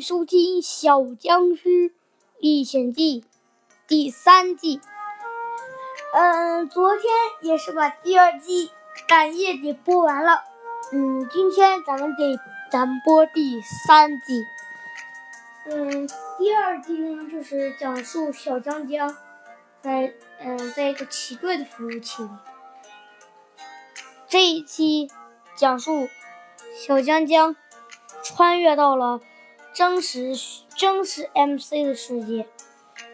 收听《小僵尸历险记》第三季。嗯，昨天也是把第二季赶夜给播完了。嗯，今天咱们得咱播第三季。嗯，第二季呢，就是讲述小江江在嗯在一个奇怪的服务器里。这一期讲述小江江穿越到了真实真实 MC 的世界。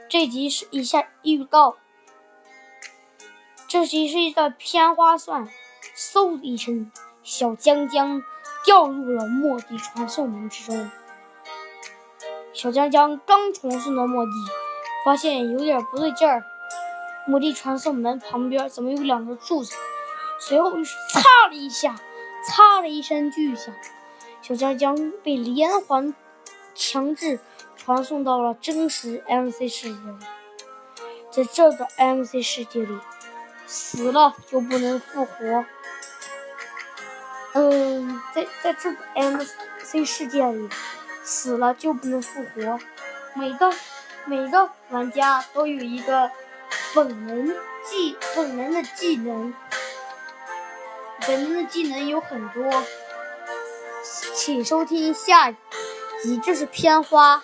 这集是一下预告。这集是一段片花算，嗖的一声，小江江掉入了末地传送门之中。小江江刚传送到末地，发现有点不对劲儿，末地传送门旁边怎么有两个柱子？随后是“擦了一下，“擦了一声巨响，小江江被连环强制传送到了真实 MC 世界。在这个 MC 世界里，死了就不能复活。嗯，在在这个 MC 世界里，死了就不能复活。每个每个玩家都有一个本能技，本能的技能。本能的技能有很多，请收听下你，这是片花。